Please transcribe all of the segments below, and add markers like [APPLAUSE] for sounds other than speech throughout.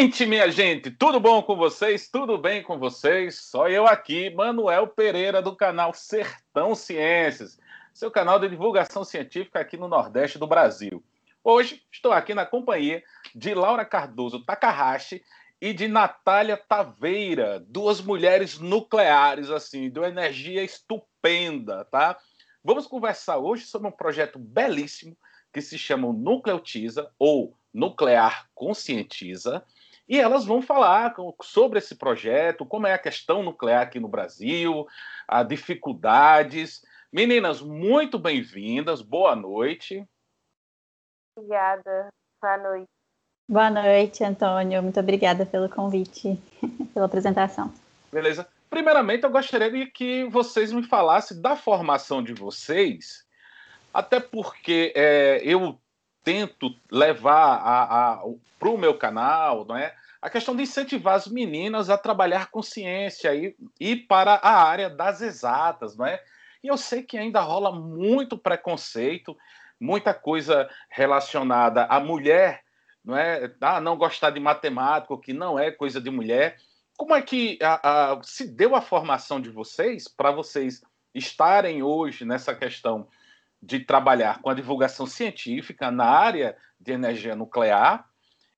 Gente, minha gente, tudo bom com vocês? Tudo bem com vocês? Só eu aqui, Manuel Pereira, do canal Sertão Ciências, seu canal de divulgação científica aqui no Nordeste do Brasil. Hoje estou aqui na companhia de Laura Cardoso Takahashi e de Natália Taveira, duas mulheres nucleares, assim, de uma energia estupenda, tá? Vamos conversar hoje sobre um projeto belíssimo que se chama Nucleotiza, ou Nuclear Conscientiza, e elas vão falar sobre esse projeto, como é a questão nuclear aqui no Brasil, as dificuldades. Meninas, muito bem-vindas, boa noite. Obrigada, boa noite. Boa noite, Antônio. Muito obrigada pelo convite, [LAUGHS] pela apresentação. Beleza. Primeiramente, eu gostaria de que vocês me falassem da formação de vocês, até porque é, eu tento levar para o meu canal, não é? A questão de incentivar as meninas a trabalhar com ciência e ir para a área das exatas, não é? E eu sei que ainda rola muito preconceito, muita coisa relacionada à mulher, não é? Ah, não gostar de matemática, que não é coisa de mulher. Como é que a, a, se deu a formação de vocês para vocês estarem hoje nessa questão de trabalhar com a divulgação científica na área de energia nuclear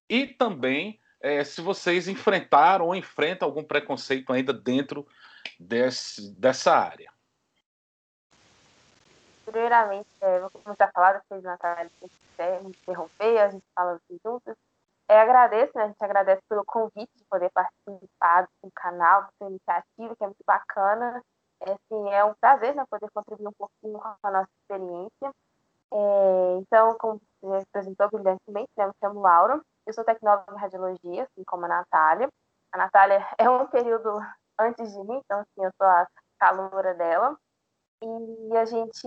e também é, se vocês enfrentaram ou enfrentam algum preconceito ainda dentro desse, dessa área. Primeiramente, é, vou começar a falar, depois Natália quiser me interromper, a gente fala aqui juntas. É, agradeço, né, a gente agradece pelo convite de poder participar do canal, dessa iniciativa, que é muito bacana. É, assim, é um prazer né, poder contribuir um pouquinho com a nossa experiência. É, então, como você apresentou brilhantemente, né, eu me chamo Laura, eu sou tecnóloga em radiologia, assim como a Natália. A Natália [LAUGHS] é um período antes de mim, então, assim, eu sou a calora dela. E a gente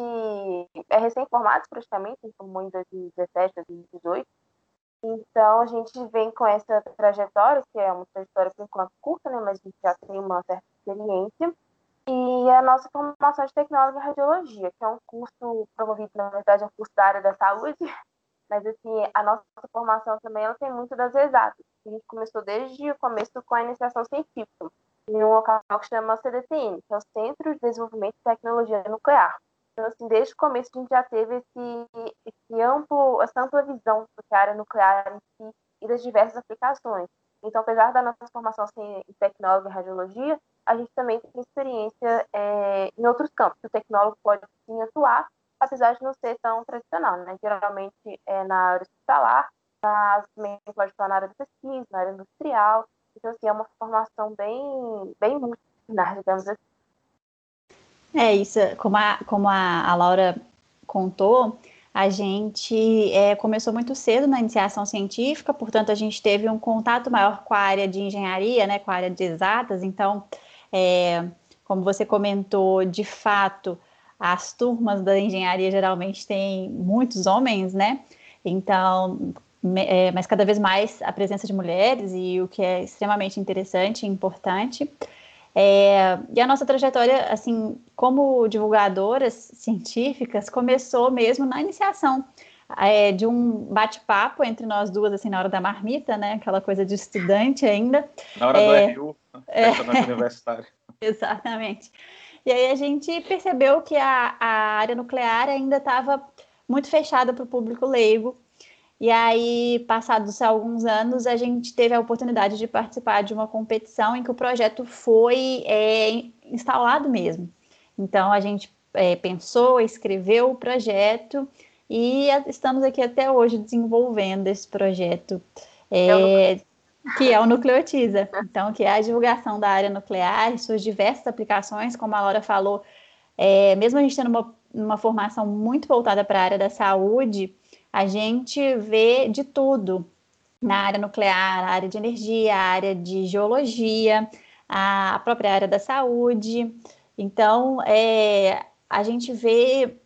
é recém-formado, praticamente, formou em 2017, 2018. Então, a gente vem com essa trajetória, que é uma trajetória, por enquanto, curta, né, mas a gente já tem uma certa experiência. E a nossa formação de tecnóloga em radiologia, que é um curso promovido, na verdade, é um curso da área da saúde, [LAUGHS] mas assim, a nossa formação também ela tem muito das exatas. A gente começou desde o começo com a iniciação científica, em um local que chama CDTN, que é o Centro de Desenvolvimento de Tecnologia Nuclear. Então, assim, desde o começo a gente já teve esse, esse amplo, essa ampla visão do que a área nuclear em si e das diversas aplicações. Então, apesar da nossa formação em tecnólogo e radiologia, a gente também tem experiência é, em outros campos. O tecnólogo pode sim atuar, apesar de não ser tão tradicional, né? Geralmente é na área hospitalar, mas também pode estar na área de pesquisa, na área industrial. Então, assim, é uma formação bem, bem multidisciplinar, digamos assim. É isso, como a, como a, a Laura contou, a gente é, começou muito cedo na iniciação científica, portanto, a gente teve um contato maior com a área de engenharia, né, com a área de exatas, então, é, como você comentou, de fato, as turmas da engenharia geralmente têm muitos homens, né? Então, é, mas cada vez mais a presença de mulheres e o que é extremamente interessante e importante. É, e a nossa trajetória, assim, como divulgadoras científicas, começou mesmo na iniciação é, de um bate-papo entre nós duas, assim, na hora da marmita, né? Aquela coisa de estudante ainda. Na hora é, do RU, é, universitária. [LAUGHS] Exatamente. E aí a gente percebeu que a, a área nuclear ainda estava muito fechada para o público leigo. E aí, passados alguns anos, a gente teve a oportunidade de participar de uma competição em que o projeto foi é, instalado mesmo. Então, a gente é, pensou, escreveu o projeto e estamos aqui até hoje desenvolvendo esse projeto. É, que é o Nucleotiza. Então, que é a divulgação da área nuclear e suas diversas aplicações, como a Laura falou, é, mesmo a gente tendo uma, uma formação muito voltada para a área da saúde, a gente vê de tudo na área nuclear, a área de energia, a área de geologia, a própria área da saúde. Então, é, a gente vê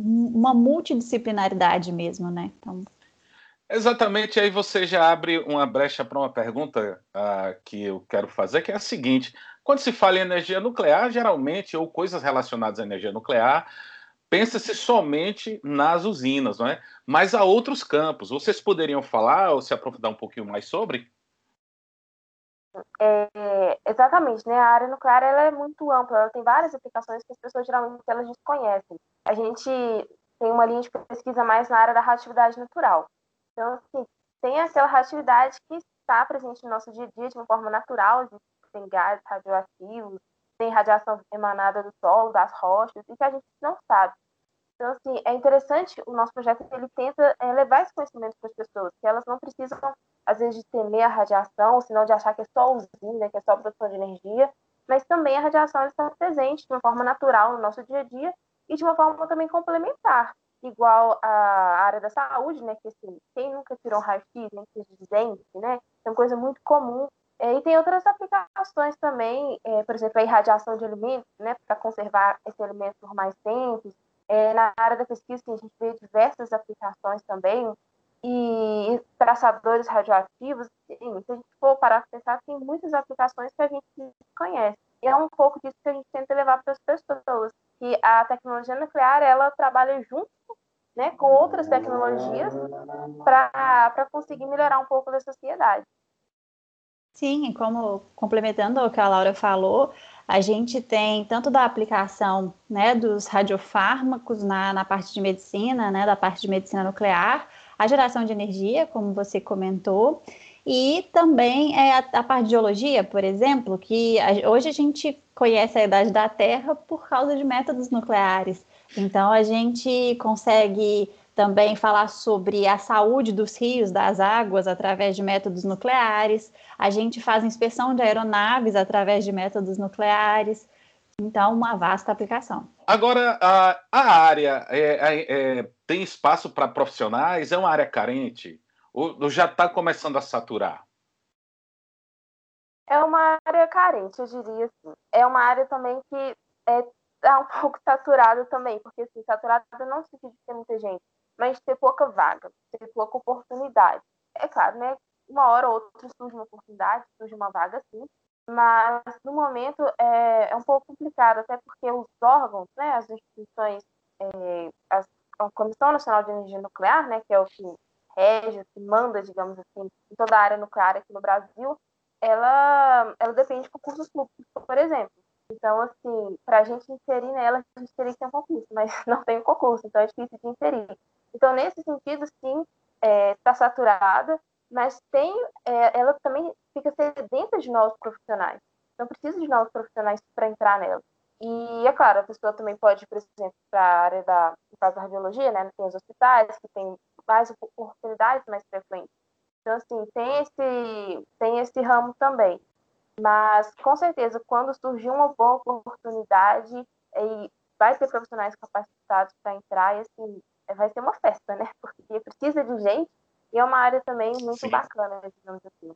uma multidisciplinaridade mesmo, né? Então, Exatamente, aí você já abre uma brecha para uma pergunta uh, que eu quero fazer, que é a seguinte: quando se fala em energia nuclear, geralmente, ou coisas relacionadas à energia nuclear, pensa-se somente nas usinas, não é? Mas há outros campos. Vocês poderiam falar ou se aprofundar um pouquinho mais sobre? É, exatamente, né? A área nuclear ela é muito ampla, ela tem várias aplicações que as pessoas geralmente elas desconhecem. A gente tem uma linha de pesquisa mais na área da radioatividade natural. Então, assim, tem aquela radioatividade que está presente no nosso dia a dia de uma forma natural, tem gases radioativos, tem radiação emanada do solo, das rochas, e que a gente não sabe. Então, assim, é interessante, o nosso projeto, ele tenta é, levar esse conhecimento para as pessoas, que elas não precisam, às vezes, de temer a radiação, senão de achar que é só usina, que é só produção de energia, mas também a radiação está presente de uma forma natural no nosso dia a dia e de uma forma também complementar, igual a área da saúde, né, que assim, quem nunca tirou um raio-x, né, que dizem, né, é uma coisa muito comum é, e tem outras aplicações também, é, por exemplo, a irradiação de alimentos, né, para conservar esse alimento por mais tempo. É, na área da pesquisa, a gente vê diversas aplicações também, e traçadores radioativos. Sim, se a gente for parar para pensar, tem muitas aplicações que a gente conhece. E é um pouco disso que a gente tenta levar para as pessoas, que a tecnologia nuclear, ela trabalha junto né, com outras tecnologias para conseguir melhorar um pouco da sociedade. Sim, como complementando o que a Laura falou, a gente tem tanto da aplicação né, dos radiofármacos na, na parte de medicina, né, da parte de medicina nuclear, a geração de energia, como você comentou, e também é a, a parte de geologia, por exemplo, que a, hoje a gente conhece a idade da Terra por causa de métodos nucleares. Então a gente consegue também falar sobre a saúde dos rios, das águas, através de métodos nucleares. A gente faz inspeção de aeronaves através de métodos nucleares. Então, uma vasta aplicação. Agora, a, a área é, é, é, tem espaço para profissionais? É uma área carente? Ou, ou já está começando a saturar? É uma área carente, eu diria assim. É uma área também que está é, tá um [LAUGHS] pouco saturada também, porque assim, saturada não significa ter muita gente mas ter pouca vaga, ter pouca oportunidade. É claro, né? Uma hora ou outra surge uma oportunidade, surge uma vaga sim, mas no momento é, é um pouco complicado, até porque os órgãos, né, as instituições, é, as, a Comissão Nacional de Energia Nuclear, né, que é o que rege, que manda, digamos assim, em toda a área nuclear aqui no Brasil, ela, ela depende de concursos públicos, por exemplo. Então, assim, para a gente inserir nela, a gente teria que ter um concurso, mas [LAUGHS] não tem um concurso, então é difícil de inserir. Então, nesse sentido, sim, está é, tá saturada, mas tem, é, ela também fica sedenta de novos profissionais. Então, precisa de novos profissionais para entrar nela. E, é claro, a pessoa também pode, por exemplo, para a área da, no caso da radiologia, né, tem os hospitais que tem mais oportunidades mais frequentes. Então, assim, tem esse, tem esse ramo também. Mas, com certeza, quando surgir uma boa oportunidade, e vai ter profissionais capacitados para entrar, e assim, vai ser uma festa, né? [LAUGHS] Porque precisa de gente e é uma área também muito Sim. bacana, digamos assim.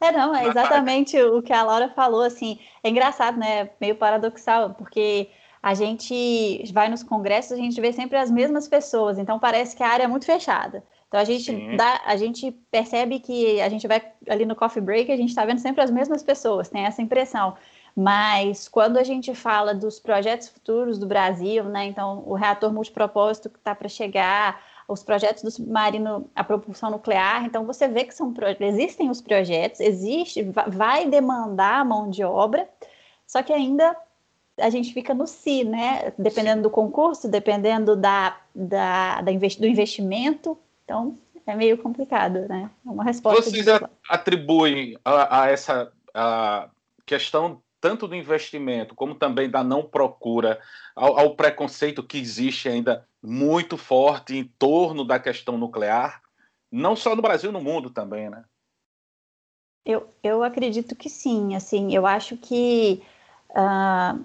É, não, é exatamente o que a Laura falou, assim, é engraçado, né? Meio paradoxal, porque a gente vai nos congressos, a gente vê sempre as mesmas pessoas, então parece que a área é muito fechada. Então a gente dá, a gente percebe que a gente vai ali no coffee break, a gente está vendo sempre as mesmas pessoas, tem essa impressão. Mas quando a gente fala dos projetos futuros do Brasil, né, então o reator multipropósito que está para chegar, os projetos do submarino, a propulsão nuclear, então você vê que são existem os projetos, existe, vai demandar mão de obra, só que ainda a gente fica no si, né? Dependendo do concurso, dependendo da, da, da investi do investimento, então é meio complicado, né? É uma resposta. Vocês atribuem a, a essa a questão tanto do investimento como também da não procura, ao, ao, preconceito que existe ainda muito forte em torno da questão nuclear, não só no Brasil, no mundo também, né? Eu, eu acredito que sim, assim, eu acho que, uh,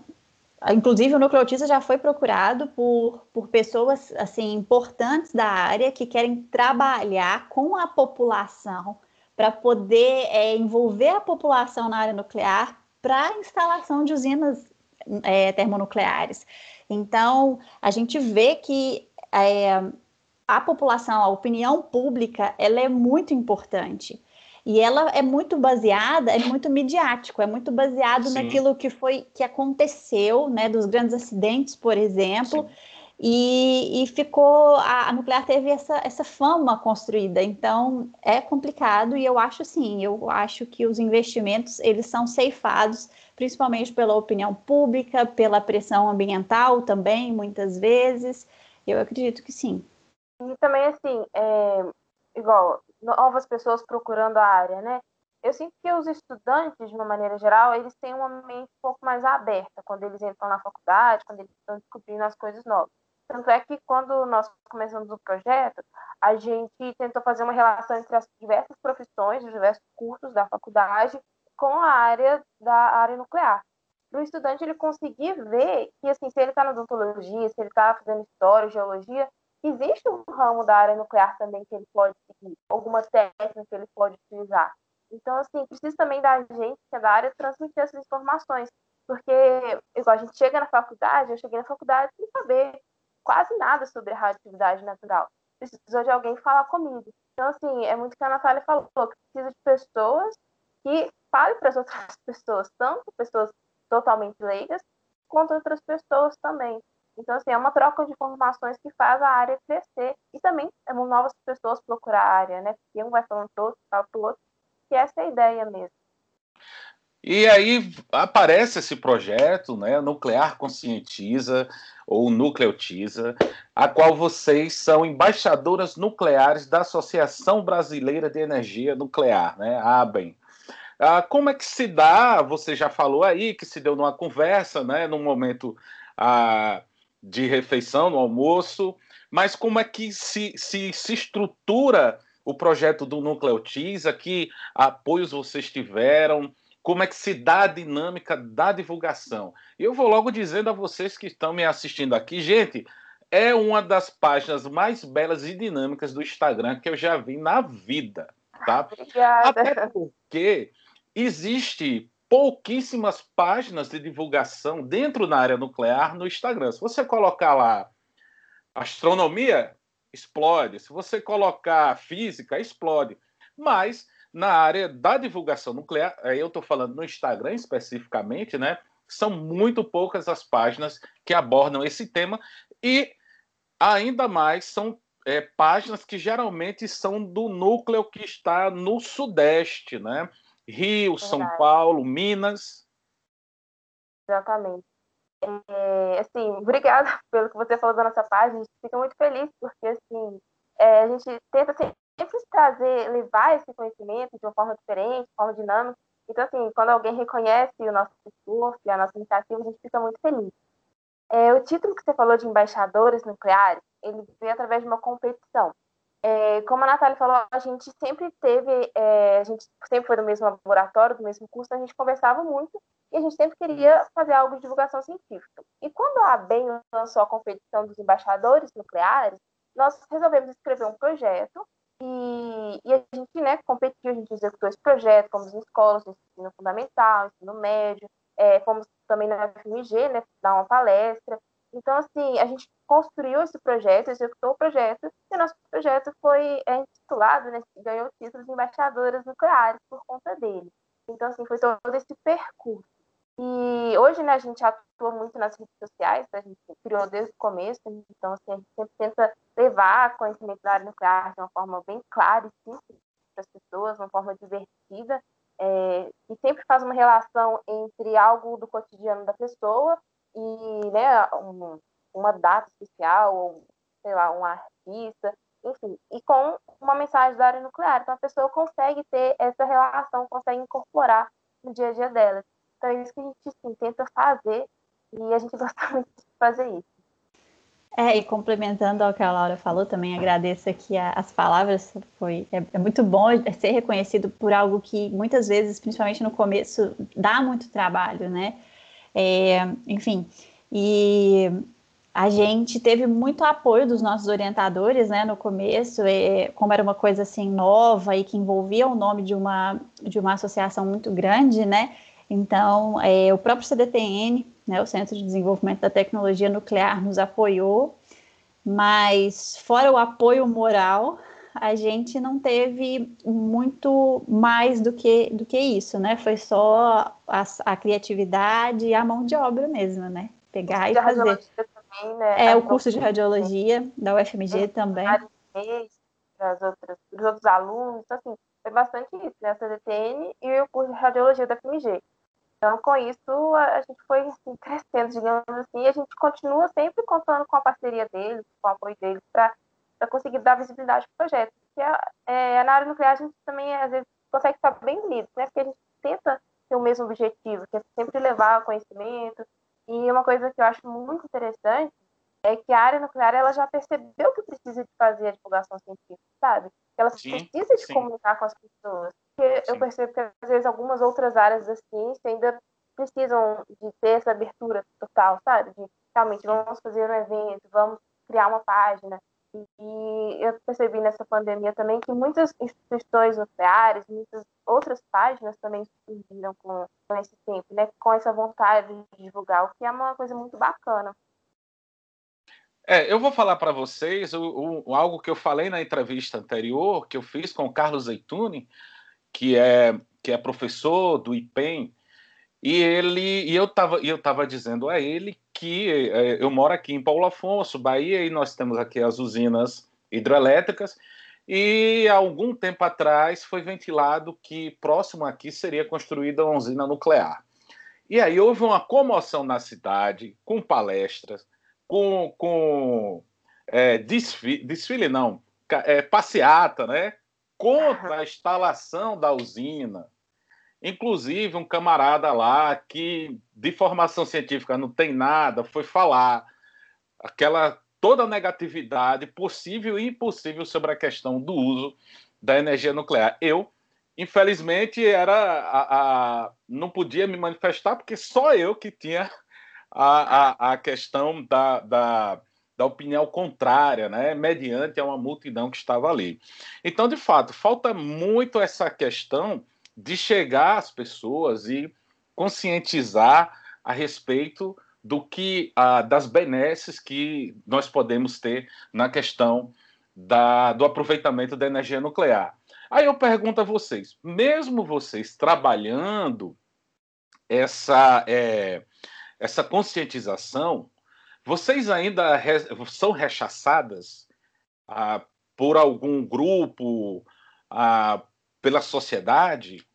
inclusive, o nucleotista já foi procurado por, por pessoas, assim, importantes da área que querem trabalhar com a população para poder é, envolver a população na área nuclear para instalação de usinas é, termonucleares. Então, a gente vê que é, a população, a opinião pública, ela é muito importante. E ela é muito baseada, é muito midiático, é muito baseado Sim. naquilo que foi que aconteceu, né, dos grandes acidentes, por exemplo. Sim. E, e ficou a, a, nuclear teve essa, essa fama construída, então é complicado e eu acho sim, eu acho que os investimentos eles são ceifados principalmente pela opinião pública, pela pressão ambiental também, muitas vezes. Eu acredito que sim. E também assim, é, igual novas pessoas procurando a área, né? Eu sinto que os estudantes, de uma maneira geral, eles têm uma mente um pouco mais aberta quando eles entram na faculdade, quando eles estão descobrindo as coisas novas. Tanto é que quando nós começamos o projeto, a gente tentou fazer uma relação entre as diversas profissões, os diversos cursos da faculdade, com a área da área nuclear. Para o estudante ele conseguir ver que, assim, se ele está na odontologia, se ele está fazendo história, geologia, existe um ramo da área nuclear também que ele pode seguir, alguma técnica que ele pode utilizar. Então, assim, precisa também da gente, que é da área, transmitir essas informações. Porque, igual a gente chega na faculdade, eu cheguei na faculdade sem saber quase nada sobre radioatividade natural. Precisou de alguém falar comigo. Então, assim, é muito que a Natália falou, que precisa de pessoas que falem para as [LAUGHS] outras pessoas, tanto pessoas totalmente leigas, quanto outras pessoas também. Então, assim, é uma troca de informações que faz a área crescer e também é novas pessoas procurar a área, né? Porque um vai falando para o outro, fala para o outro, que essa é a ideia mesmo. E aí aparece esse projeto, né, Nuclear Conscientiza ou Nucleotiza, a qual vocês são embaixadoras nucleares da Associação Brasileira de Energia Nuclear, né, ABEN. Ah, como é que se dá? Você já falou aí que se deu numa conversa, né, num momento ah, de refeição, no almoço, mas como é que se, se, se estrutura o projeto do Nucleotiza? Que apoios vocês tiveram? Como é que se dá a dinâmica da divulgação. E eu vou logo dizendo a vocês que estão me assistindo aqui, gente, é uma das páginas mais belas e dinâmicas do Instagram que eu já vi na vida, tá? Obrigada. Até porque existe pouquíssimas páginas de divulgação dentro da área nuclear no Instagram. Se você colocar lá astronomia, explode. Se você colocar física, explode. Mas na área da divulgação nuclear, eu estou falando no Instagram especificamente, né? São muito poucas as páginas que abordam esse tema e ainda mais são é, páginas que geralmente são do núcleo que está no Sudeste, né? Rio, Verdade. São Paulo, Minas. Exatamente. É, assim, obrigada [LAUGHS] pelo que você falou da nossa página. A gente fica muito feliz porque assim é, a gente tenta sempre sempre trazer, levar esse conhecimento de uma forma diferente, de forma dinâmica. Então, assim, quando alguém reconhece o nosso esforço e a nossa iniciativa, a gente fica muito feliz. É, o título que você falou de embaixadores nucleares, ele veio através de uma competição. É, como a Natália falou, a gente sempre teve, é, a gente sempre foi do mesmo laboratório, do mesmo curso, a gente conversava muito e a gente sempre queria fazer algo de divulgação científica. E quando a ABEM lançou a competição dos embaixadores nucleares, nós resolvemos escrever um projeto e, e, a gente né, competiu, a gente executou esse projeto, fomos em escolas, no ensino fundamental, ensino médio, é, fomos também na FMG, né, dar uma palestra. Então, assim, a gente construiu esse projeto, executou o projeto, e o nosso projeto foi é, intitulado, né, ganhou o título de embaixadoras nucleares por conta dele. Então, assim, foi todo esse percurso. E hoje, né, a gente atua muito nas redes sociais, a gente criou desde o começo, então, assim, a gente sempre tenta levar conhecimento da área nuclear de uma forma bem clara e simples para as pessoas, de uma forma divertida, é, e sempre faz uma relação entre algo do cotidiano da pessoa e né, um, uma data especial, ou, sei lá, um artista, enfim, e com uma mensagem da área nuclear. Então, a pessoa consegue ter essa relação, consegue incorporar no dia a dia dela. Então, é isso que a gente assim, tenta fazer e a gente [LAUGHS] gosta muito de fazer isso. É, e complementando ao que a Laura falou, também agradeço aqui a, as palavras. Foi, é, é, muito bom ser reconhecido por algo que muitas vezes, principalmente no começo, dá muito trabalho, né? É, enfim, e a gente teve muito apoio dos nossos orientadores, né, no começo, é, como era uma coisa assim nova e que envolvia o nome de uma, de uma associação muito grande, né? Então, é, o próprio CDTN, né, o Centro de Desenvolvimento da Tecnologia Nuclear, nos apoiou, mas fora o apoio moral, a gente não teve muito mais do que, do que isso, né? Foi só a, a criatividade e a mão de obra mesmo, né? Pegar e fazer. também, né? É, o curso de radiologia da UFMG também. Para os outros alunos, então, assim, foi bastante isso, né? A CDTN e o curso de radiologia da FMG. Então, com isso, a gente foi assim, crescendo, digamos assim, e a gente continua sempre contando com a parceria deles, com o apoio deles, para conseguir dar visibilidade para o projeto. Porque é, na área nuclear a gente também, às vezes, consegue ficar bem unido, né? Porque a gente tenta ter o mesmo objetivo, que é sempre levar conhecimento. E uma coisa que eu acho muito interessante é que a área nuclear ela já percebeu que precisa de fazer a divulgação científica, sabe? Ela sim, precisa de sim. comunicar com as pessoas. Porque sim. eu percebo que, às vezes, algumas outras áreas da ciência ainda precisam de ter essa abertura total, sabe? De realmente vamos fazer um evento, vamos criar uma página. E eu percebi nessa pandemia também que muitas instituições nucleares, muitas outras páginas também surgiram com, com esse tempo, né? Com essa vontade de divulgar, o que é uma coisa muito bacana. É, eu vou falar para vocês o, o, algo que eu falei na entrevista anterior, que eu fiz com o Carlos Zeituni, que é, que é professor do IPEM, e ele e eu estava eu tava dizendo a ele que é, eu moro aqui em Paulo Afonso, Bahia, e nós temos aqui as usinas hidrelétricas, e há algum tempo atrás foi ventilado que próximo aqui seria construída uma usina nuclear. E aí houve uma comoção na cidade, com palestras, com, com é, desfile, desfile, não, é, passeata, né? Contra a instalação da usina. Inclusive, um camarada lá que de formação científica não tem nada, foi falar aquela toda a negatividade possível e impossível sobre a questão do uso da energia nuclear. Eu, infelizmente, era a, a não podia me manifestar porque só eu que tinha a, a, a questão da, da, da opinião contrária, né, mediante a uma multidão que estava ali. Então, de fato, falta muito essa questão de chegar às pessoas e conscientizar a respeito do que ah, das benesses que nós podemos ter na questão da, do aproveitamento da energia nuclear. Aí eu pergunto a vocês, mesmo vocês trabalhando essa é, essa conscientização, vocês ainda re são rechaçadas ah, por algum grupo, ah, pela sociedade?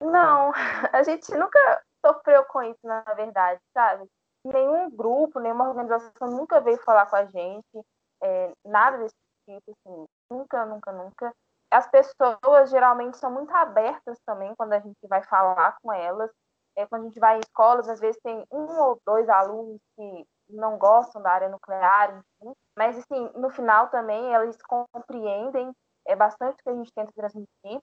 Não, a gente nunca sofreu com isso, na verdade, sabe? Nenhum grupo, nenhuma organização nunca veio falar com a gente, é, nada desse tipo, assim, nunca, nunca, nunca. As pessoas geralmente são muito abertas também quando a gente vai falar com elas é, quando a gente vai em escolas, às vezes tem um ou dois alunos que não gostam da área nuclear, enfim, mas assim, no final também eles compreendem é bastante o que a gente tenta transmitir.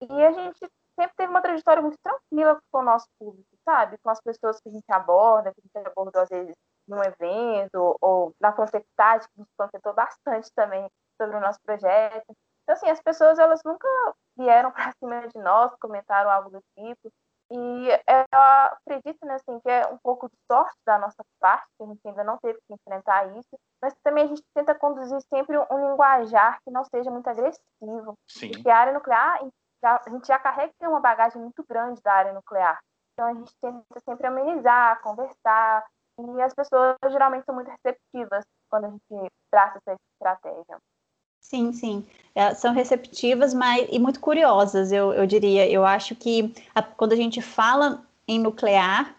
E a gente sempre teve uma trajetória muito tranquila com o nosso público, sabe? Com as pessoas que a gente aborda, que a gente abordou às vezes num evento ou na Confectade, que a gente bastante também sobre o nosso projeto. Então, assim, as pessoas, elas nunca vieram para cima de nós, comentaram algo do tipo. E eu acredito né, assim, que é um pouco de sorte da nossa parte, que a gente ainda não teve que enfrentar isso, mas também a gente tenta conduzir sempre um linguajar que não seja muito agressivo. Sim. Porque a área nuclear, a gente já carrega uma bagagem muito grande da área nuclear. Então a gente tenta sempre amenizar, conversar, e as pessoas geralmente são muito receptivas quando a gente traça essa estratégia. Sim, sim. É, são receptivas mas, e muito curiosas, eu, eu diria. Eu acho que a, quando a gente fala em nuclear,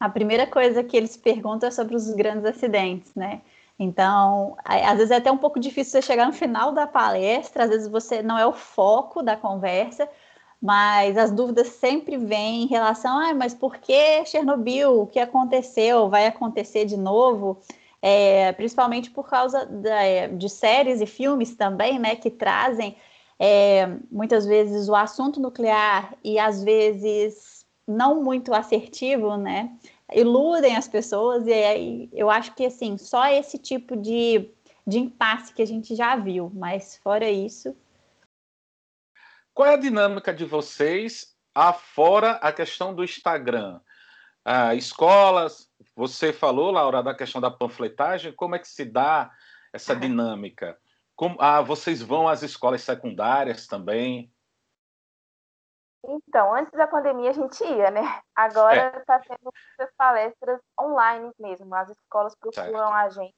a primeira coisa que eles perguntam é sobre os grandes acidentes, né? Então, às vezes é até um pouco difícil você chegar no final da palestra, às vezes você não é o foco da conversa, mas as dúvidas sempre vêm em relação, ah, mas por que Chernobyl? O que aconteceu? Vai acontecer de novo? É, principalmente por causa da, é, de séries e filmes também, né, que trazem é, muitas vezes o assunto nuclear e às vezes não muito assertivo, né, iludem as pessoas e aí eu acho que assim só esse tipo de, de impasse que a gente já viu, mas fora isso. Qual é a dinâmica de vocês afora a questão do Instagram? Ah, escolas, você falou, Laura, da questão da panfletagem, como é que se dá essa dinâmica? Como, ah, vocês vão às escolas secundárias também? Então, antes da pandemia a gente ia, né? Agora está é. tendo muitas palestras online mesmo. As escolas procuram certo. a gente,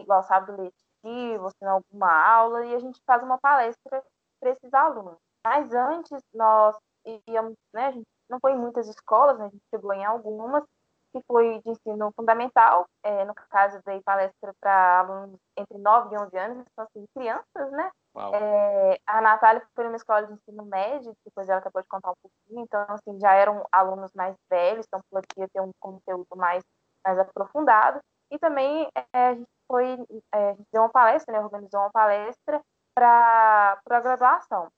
igual sábado letivo, se não alguma aula, e a gente faz uma palestra para esses alunos. Mas antes nós íamos, né? A gente não foi em muitas escolas, né, a gente chegou em algumas, que foi de ensino fundamental, é, no caso, dei palestra para alunos entre 9 e 11 anos, então, assim, crianças, né? É, a Natália foi numa escola de ensino médio, depois ela acabou de contar um pouquinho, então, assim, já eram alunos mais velhos, então podia ter um conteúdo mais, mais aprofundado. E também é, a gente foi, é, a gente deu uma palestra, né, organizou uma palestra para a graduação.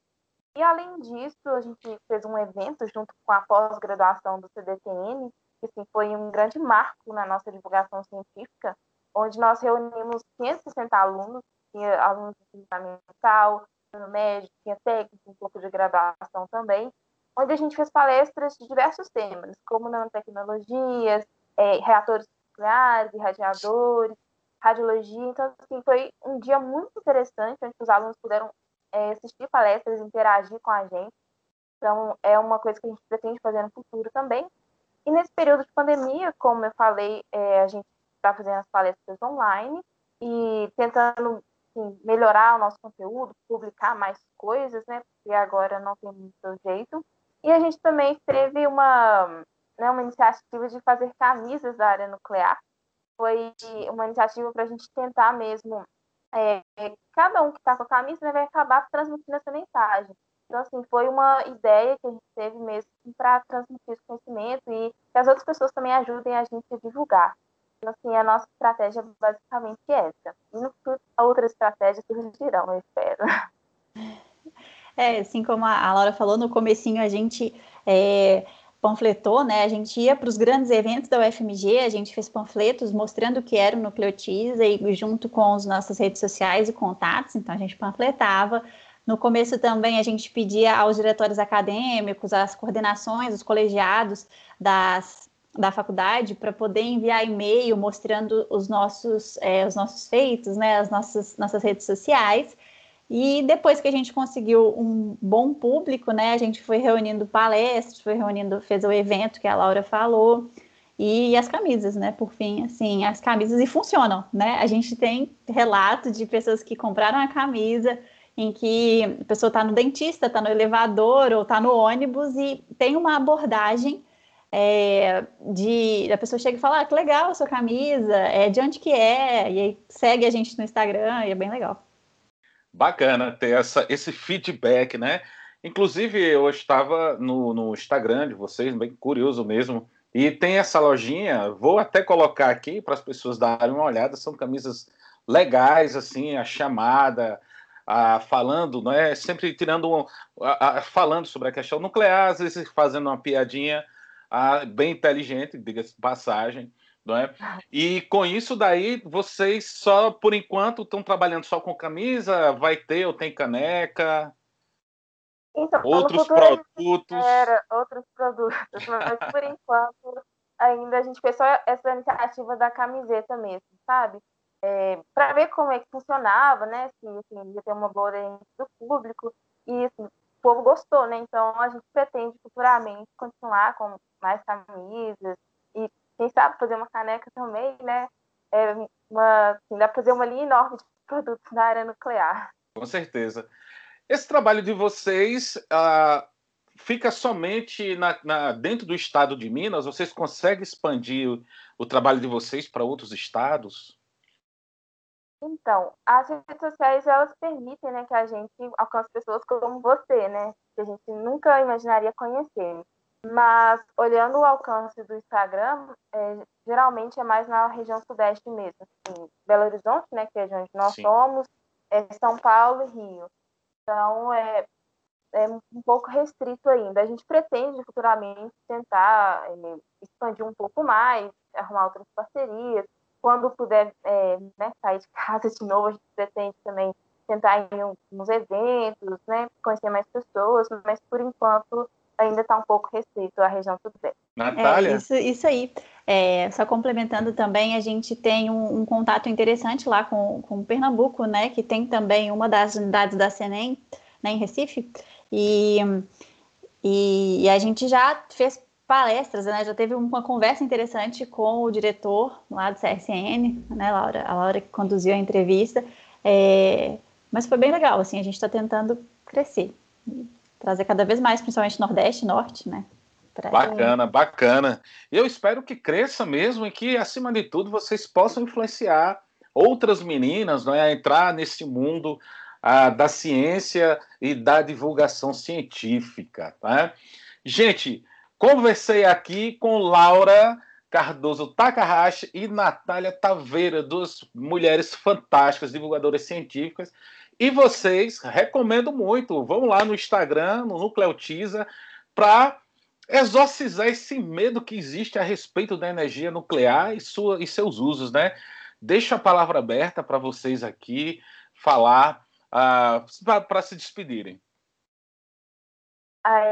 E, além disso, a gente fez um evento junto com a pós-graduação do CDTN, assim, foi um grande marco na nossa divulgação científica, onde nós reunimos 560 alunos, tinha alunos de fundamental, ensino médio, tinha técnico, um pouco de graduação também, onde a gente fez palestras de diversos temas, como nanotecnologias, é, reatores nucleares, irradiadores, radiologia. Então, assim, foi um dia muito interessante, onde os alunos puderam é, assistir palestras, interagir com a gente. Então, é uma coisa que a gente pretende fazer no futuro também. E nesse período de pandemia, como eu falei, é, a gente está fazendo as palestras online e tentando assim, melhorar o nosso conteúdo, publicar mais coisas, né? Porque agora não tem muito jeito. E a gente também teve uma, né, uma iniciativa de fazer camisas da área nuclear. Foi uma iniciativa para a gente tentar mesmo é, cada um que está com a camisa né, vai acabar transmitindo essa mensagem. Então, assim, foi uma ideia que a gente teve mesmo para transmitir esse conhecimento e que as outras pessoas também ajudem a gente a divulgar. Então, assim, a nossa estratégia é basicamente essa. E no futuro, outras estratégias surgirão, eu espero. [LAUGHS] É, assim como a Laura falou, no comecinho a gente é, panfletou, né? A gente ia para os grandes eventos da UFMG, a gente fez panfletos mostrando o que era o Nucleotiza e junto com as nossas redes sociais e contatos, então a gente panfletava. No começo também a gente pedia aos diretórios acadêmicos, às coordenações, os colegiados das, da faculdade para poder enviar e-mail mostrando os nossos, é, os nossos feitos, né, as nossas, nossas redes sociais. E depois que a gente conseguiu um bom público, né, a gente foi reunindo palestras, foi reunindo, fez o evento que a Laura falou, e as camisas, né, por fim, assim, as camisas e funcionam, né? A gente tem relato de pessoas que compraram a camisa em que a pessoa está no dentista, está no elevador ou está no ônibus e tem uma abordagem é, de a pessoa chega e fala, ah, que legal a sua camisa, é de onde que é, e aí segue a gente no Instagram e é bem legal bacana ter essa, esse feedback, né? Inclusive, eu estava no, no Instagram de vocês, bem curioso mesmo, e tem essa lojinha, vou até colocar aqui para as pessoas darem uma olhada, são camisas legais, assim, a chamada, a, falando, não é? Sempre tirando um, a, a, falando sobre a questão nuclear, às vezes fazendo uma piadinha a, bem inteligente, diga-se passagem, não é? E com isso daí, vocês só, por enquanto, estão trabalhando só com camisa? Vai ter ou tem caneca? Então, outros produtos? Era, outros produtos, mas por [LAUGHS] enquanto ainda a gente fez só essa iniciativa da camiseta mesmo, sabe? É, para ver como é que funcionava, né? Se assim, ia ter uma boa do público e assim, o povo gostou, né? Então a gente pretende futuramente continuar com mais camisas e quem sabe fazer uma caneca também, né? É uma, assim, dá para fazer uma linha enorme de produtos na área nuclear. Com certeza. Esse trabalho de vocês uh, fica somente na, na, dentro do estado de Minas? Vocês conseguem expandir o, o trabalho de vocês para outros estados? Então, as redes sociais elas permitem né, que a gente alcance pessoas como você, né? Que a gente nunca imaginaria conhecer. Mas olhando o alcance do Instagram, é, geralmente é mais na região sudeste mesmo, assim, Belo Horizonte, né, que é de onde nós Sim. somos, é São Paulo e Rio. Então é, é um pouco restrito ainda. A gente pretende futuramente tentar é, expandir um pouco mais, arrumar outras parcerias. Quando puder é, né, sair de casa de novo, a gente pretende também tentar ir em uns eventos, né, conhecer mais pessoas, mas por enquanto ainda está um pouco restrito à região sudeste. Natália? É, isso, isso aí. É, só complementando também, a gente tem um, um, contato interessante lá com, com Pernambuco, né, que tem também uma das unidades da CENEM, né, em Recife, e, E, e, a gente já fez palestras, né? Já teve uma conversa interessante com o diretor lá do CSN, né, Laura? A Laura que conduziu a entrevista. É, mas foi bem legal, assim, a gente está tentando crescer, trazer cada vez mais, principalmente Nordeste e Norte, né? Bacana, bacana. Eu espero que cresça mesmo e que, acima de tudo, vocês possam influenciar outras meninas né, a entrar nesse mundo ah, da ciência e da divulgação científica. Tá? Gente, conversei aqui com Laura Cardoso Takahashi e Natália Taveira, duas mulheres fantásticas, divulgadoras científicas. E vocês, recomendo muito, vão lá no Instagram, no Nucleotiza, para exorcizar esse medo que existe a respeito da energia nuclear e, sua, e seus usos, né? Deixo a palavra aberta para vocês aqui falar uh, para se despedirem.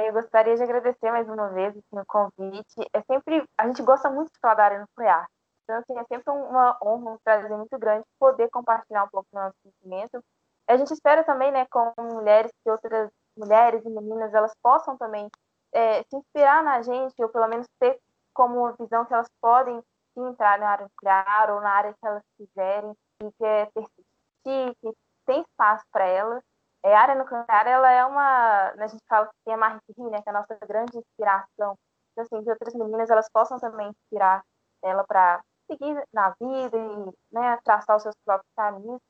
Eu gostaria de agradecer mais uma vez assim, o convite. É sempre a gente gosta muito de falar da área nuclear. Então, assim, é sempre uma honra, um prazer muito grande poder compartilhar um pouco do nosso conhecimento. A gente espera também, né, com mulheres que outras mulheres e meninas elas possam também é, se inspirar na gente, ou pelo menos ter como uma visão que elas podem entrar na área nuclear ou na área que elas quiserem e que é persistir, que tem espaço para elas. É, área nuclear, ela é uma, a gente fala que tem a Marie Curie, né, que é a nossa grande inspiração. Então, assim, que outras meninas, elas possam também inspirar ela para seguir na vida e né, traçar os seus próprios caminhos.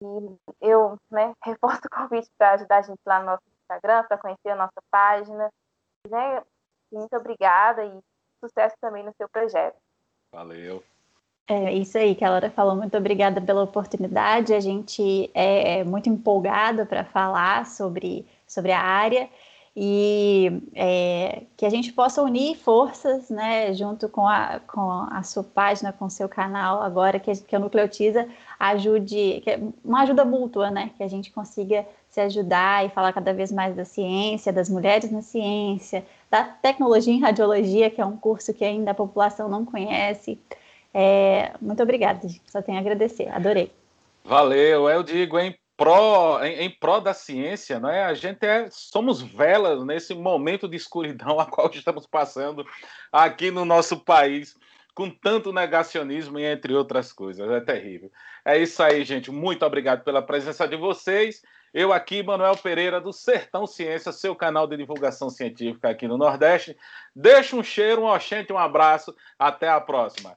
E eu né, [LAUGHS] reforço o convite para ajudar a gente lá no nosso Instagram, para conhecer a nossa página, né? Muito obrigada e sucesso também no seu projeto. Valeu. É isso aí que a Laura falou. Muito obrigada pela oportunidade. A gente é muito empolgada para falar sobre, sobre a área e é, que a gente possa unir forças, né, junto com a, com a sua página, com o seu canal agora, que, que a Nucleotiza ajude, que é uma ajuda mútua, né, que a gente consiga se ajudar e falar cada vez mais da ciência, das mulheres na ciência, da tecnologia em radiologia, que é um curso que ainda a população não conhece. É, muito obrigada, só tenho a agradecer, adorei. Valeu, eu digo, em pró, em, em pró da ciência, não é? A gente é, somos velas nesse momento de escuridão [LAUGHS] a qual estamos passando aqui no nosso país, com tanto negacionismo e entre outras coisas. É terrível. É isso aí, gente. Muito obrigado pela presença de vocês. Eu aqui, Manuel Pereira, do Sertão Ciência, seu canal de divulgação científica aqui no Nordeste. Deixa um cheiro, um oxente, um abraço. Até a próxima.